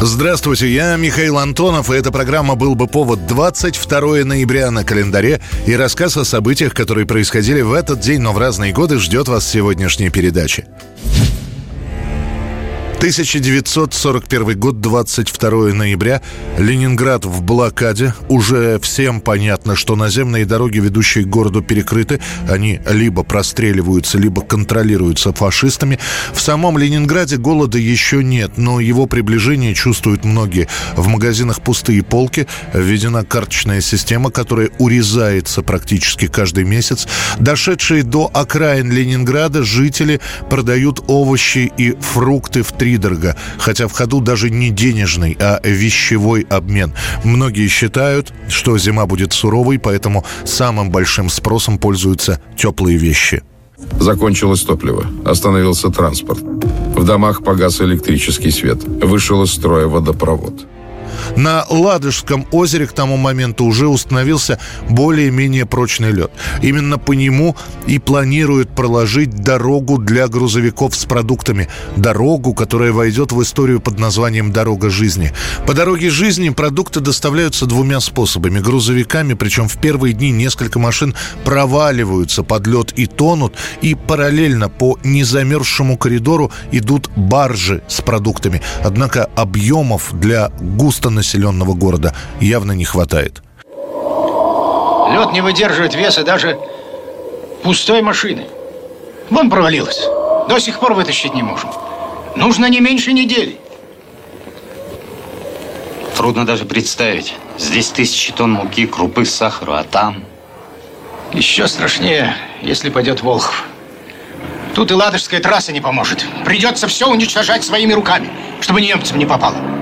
Здравствуйте, я Михаил Антонов, и эта программа «Был бы повод» 22 ноября на календаре и рассказ о событиях, которые происходили в этот день, но в разные годы, ждет вас сегодняшняя передача. 1941 год, 22 ноября. Ленинград в блокаде. Уже всем понятно, что наземные дороги, ведущие к городу, перекрыты. Они либо простреливаются, либо контролируются фашистами. В самом Ленинграде голода еще нет, но его приближение чувствуют многие. В магазинах пустые полки. Введена карточная система, которая урезается практически каждый месяц. Дошедшие до окраин Ленинграда жители продают овощи и фрукты в три втридорога, хотя в ходу даже не денежный, а вещевой обмен. Многие считают, что зима будет суровой, поэтому самым большим спросом пользуются теплые вещи. Закончилось топливо. Остановился транспорт. В домах погас электрический свет. Вышел из строя водопровод. На Ладожском озере к тому моменту уже установился более-менее прочный лед. Именно по нему и планируют проложить дорогу для грузовиков с продуктами. Дорогу, которая войдет в историю под названием «Дорога жизни». По дороге жизни продукты доставляются двумя способами. Грузовиками, причем в первые дни несколько машин проваливаются под лед и тонут, и параллельно по незамерзшему коридору идут баржи с продуктами. Однако объемов для густо населенного города явно не хватает. Лед не выдерживает веса даже пустой машины. Вон провалилась. До сих пор вытащить не можем. Нужно не меньше недели. Трудно даже представить. Здесь тысячи тонн муки, крупы, сахара, а там... Еще страшнее, если пойдет Волхов. Тут и Ладожская трасса не поможет. Придется все уничтожать своими руками, чтобы немцам не попало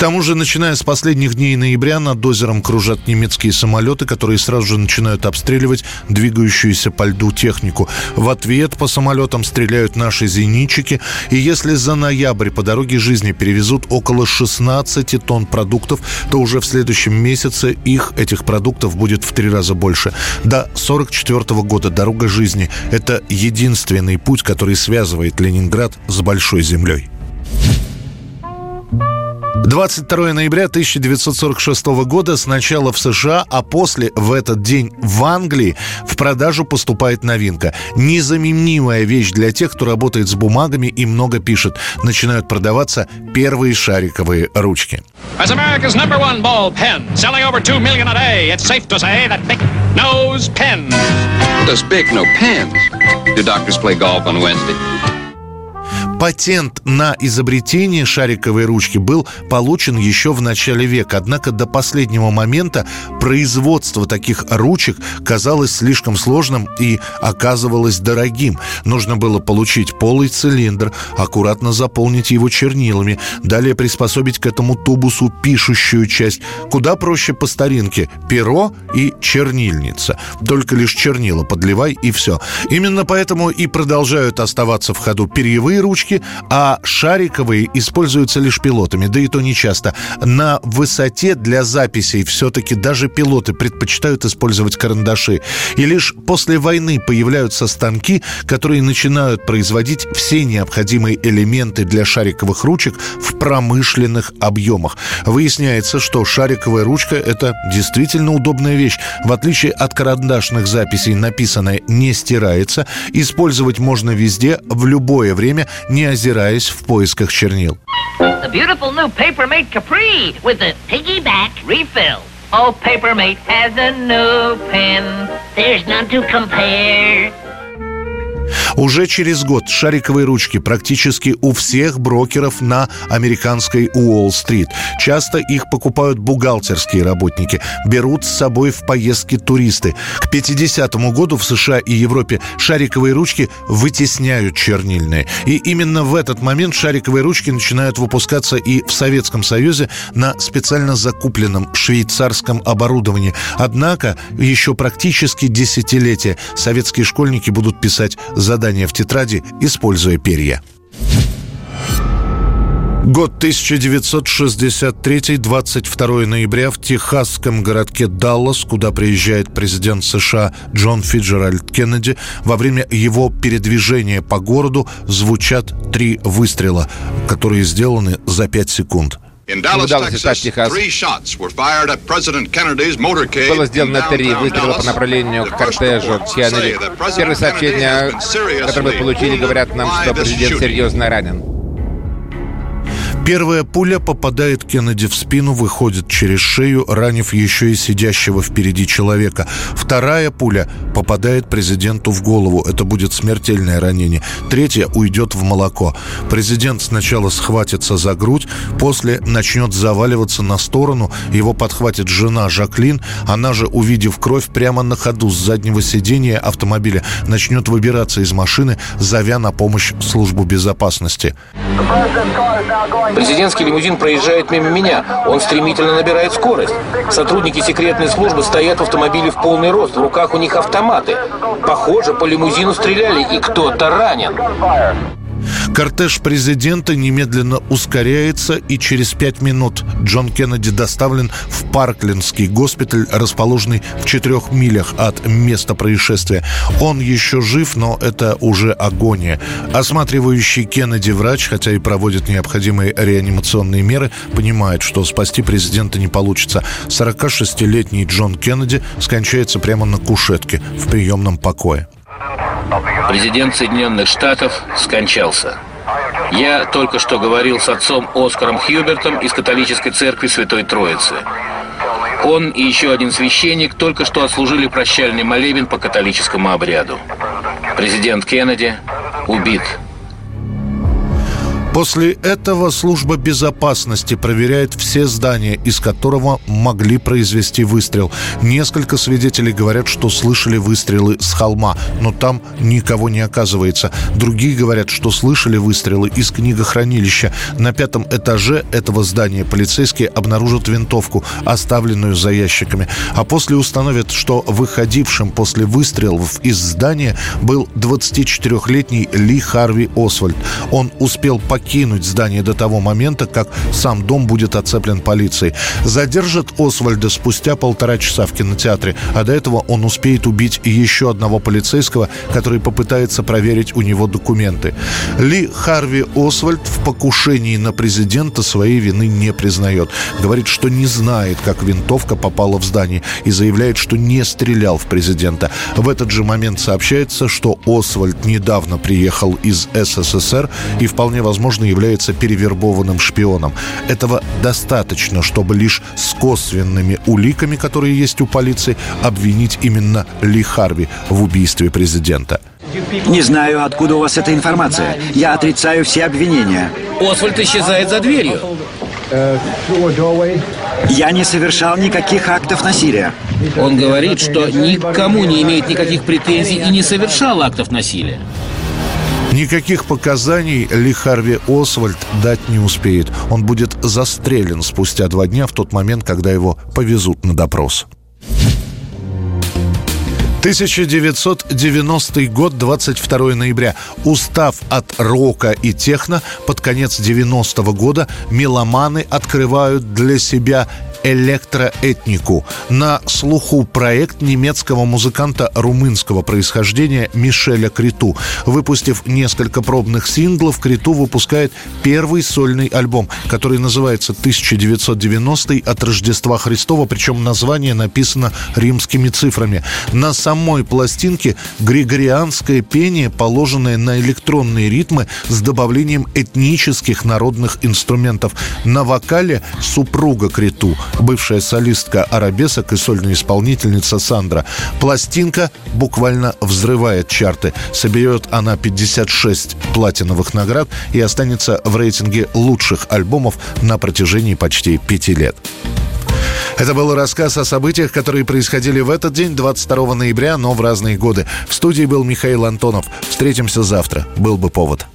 тому же, начиная с последних дней ноября, над озером кружат немецкие самолеты, которые сразу же начинают обстреливать двигающуюся по льду технику. В ответ по самолетам стреляют наши зенитчики. И если за ноябрь по дороге жизни перевезут около 16 тонн продуктов, то уже в следующем месяце их, этих продуктов, будет в три раза больше. До 44 года дорога жизни – это единственный путь, который связывает Ленинград с Большой землей. 22 ноября 1946 года сначала в США, а после в этот день в Англии в продажу поступает новинка. Незаменимая вещь для тех, кто работает с бумагами и много пишет. Начинают продаваться первые шариковые ручки. As America's number one ball pen, selling over 2 million a day, it's safe to say that Bic knows pen. Does Bic know pens? Do doctors play golf on Wednesday? Патент на изобретение шариковой ручки был получен еще в начале века, однако до последнего момента производство таких ручек казалось слишком сложным и оказывалось дорогим. Нужно было получить полый цилиндр, аккуратно заполнить его чернилами, далее приспособить к этому тубусу пишущую часть. Куда проще по старинке – перо и чернильница. Только лишь чернила подливай и все. Именно поэтому и продолжают оставаться в ходу перьевые ручки, ручки, а шариковые используются лишь пилотами, да и то не часто. На высоте для записей все-таки даже пилоты предпочитают использовать карандаши. И лишь после войны появляются станки, которые начинают производить все необходимые элементы для шариковых ручек в промышленных объемах. Выясняется, что шариковая ручка – это действительно удобная вещь. В отличие от карандашных записей, написанное не стирается, использовать можно везде, в любое время, не не озираясь в поисках чернил. Oh. Уже через год шариковые ручки практически у всех брокеров на американской Уолл-стрит. Часто их покупают бухгалтерские работники, берут с собой в поездки туристы. К 50-му году в США и Европе шариковые ручки вытесняют чернильные. И именно в этот момент шариковые ручки начинают выпускаться и в Советском Союзе на специально закупленном швейцарском оборудовании. Однако еще практически десятилетия советские школьники будут писать задания в тетради, используя перья. Год 1963, 22 ноября в техасском городке Даллас, куда приезжает президент США Джон Фиджеральд Кеннеди, во время его передвижения по городу звучат три выстрела, которые сделаны за пять секунд. В Далласе, штат Техас, было сделано три выстрела по направлению к кортежу Кеннеди. Первые сообщения, которые мы получили, говорят нам, что президент серьезно ранен. Первая пуля попадает Кеннеди в спину, выходит через шею, ранив еще и сидящего впереди человека. Вторая пуля попадает президенту в голову. Это будет смертельное ранение. Третья уйдет в молоко. Президент сначала схватится за грудь, после начнет заваливаться на сторону. Его подхватит жена Жаклин. Она же, увидев кровь прямо на ходу с заднего сидения автомобиля, начнет выбираться из машины, зовя на помощь службу безопасности. Президентский лимузин проезжает мимо меня. Он стремительно набирает скорость. Сотрудники секретной службы стоят в автомобиле в полный рост. В руках у них автоматы. Похоже, по лимузину стреляли, и кто-то ранен. Кортеж президента немедленно ускоряется, и через пять минут Джон Кеннеди доставлен в Парклинский госпиталь, расположенный в четырех милях от места происшествия. Он еще жив, но это уже агония. Осматривающий Кеннеди врач, хотя и проводит необходимые реанимационные меры, понимает, что спасти президента не получится. 46-летний Джон Кеннеди скончается прямо на кушетке в приемном покое. Президент Соединенных Штатов скончался. Я только что говорил с отцом Оскаром Хьюбертом из католической церкви Святой Троицы. Он и еще один священник только что отслужили прощальный молебен по католическому обряду. Президент Кеннеди убит После этого служба безопасности проверяет все здания, из которого могли произвести выстрел. Несколько свидетелей говорят, что слышали выстрелы с холма, но там никого не оказывается. Другие говорят, что слышали выстрелы из книгохранилища. На пятом этаже этого здания полицейские обнаружат винтовку, оставленную за ящиками. А после установят, что выходившим после выстрелов из здания был 24-летний Ли Харви Освальд. Он успел покинуть покинуть здание до того момента, как сам дом будет оцеплен полицией. Задержат Освальда спустя полтора часа в кинотеатре, а до этого он успеет убить еще одного полицейского, который попытается проверить у него документы. Ли Харви Освальд в покушении на президента своей вины не признает. Говорит, что не знает, как винтовка попала в здание и заявляет, что не стрелял в президента. В этот же момент сообщается, что Освальд недавно приехал из СССР и вполне возможно возможно, является перевербованным шпионом. Этого достаточно, чтобы лишь с косвенными уликами, которые есть у полиции, обвинить именно Ли Харви в убийстве президента. Не знаю, откуда у вас эта информация. Я отрицаю все обвинения. Освальд исчезает за дверью. Я не совершал никаких актов насилия. Он говорит, что никому не имеет никаких претензий и не совершал актов насилия. Никаких показаний Ли Харви Освальд дать не успеет. Он будет застрелен спустя два дня в тот момент, когда его повезут на допрос. 1990 год, 22 ноября. Устав от рока и техно, под конец 90-го года меломаны открывают для себя электроэтнику. На слуху проект немецкого музыканта румынского происхождения Мишеля Криту. Выпустив несколько пробных синглов, Криту выпускает первый сольный альбом, который называется «1990 от Рождества Христова», причем название написано римскими цифрами. На самой пластинке григорианское пение, положенное на электронные ритмы с добавлением этнических народных инструментов. На вокале супруга Криту – бывшая солистка арабесок и сольная исполнительница Сандра. Пластинка буквально взрывает чарты. Соберет она 56 платиновых наград и останется в рейтинге лучших альбомов на протяжении почти пяти лет. Это был рассказ о событиях, которые происходили в этот день, 22 ноября, но в разные годы. В студии был Михаил Антонов. Встретимся завтра. Был бы повод.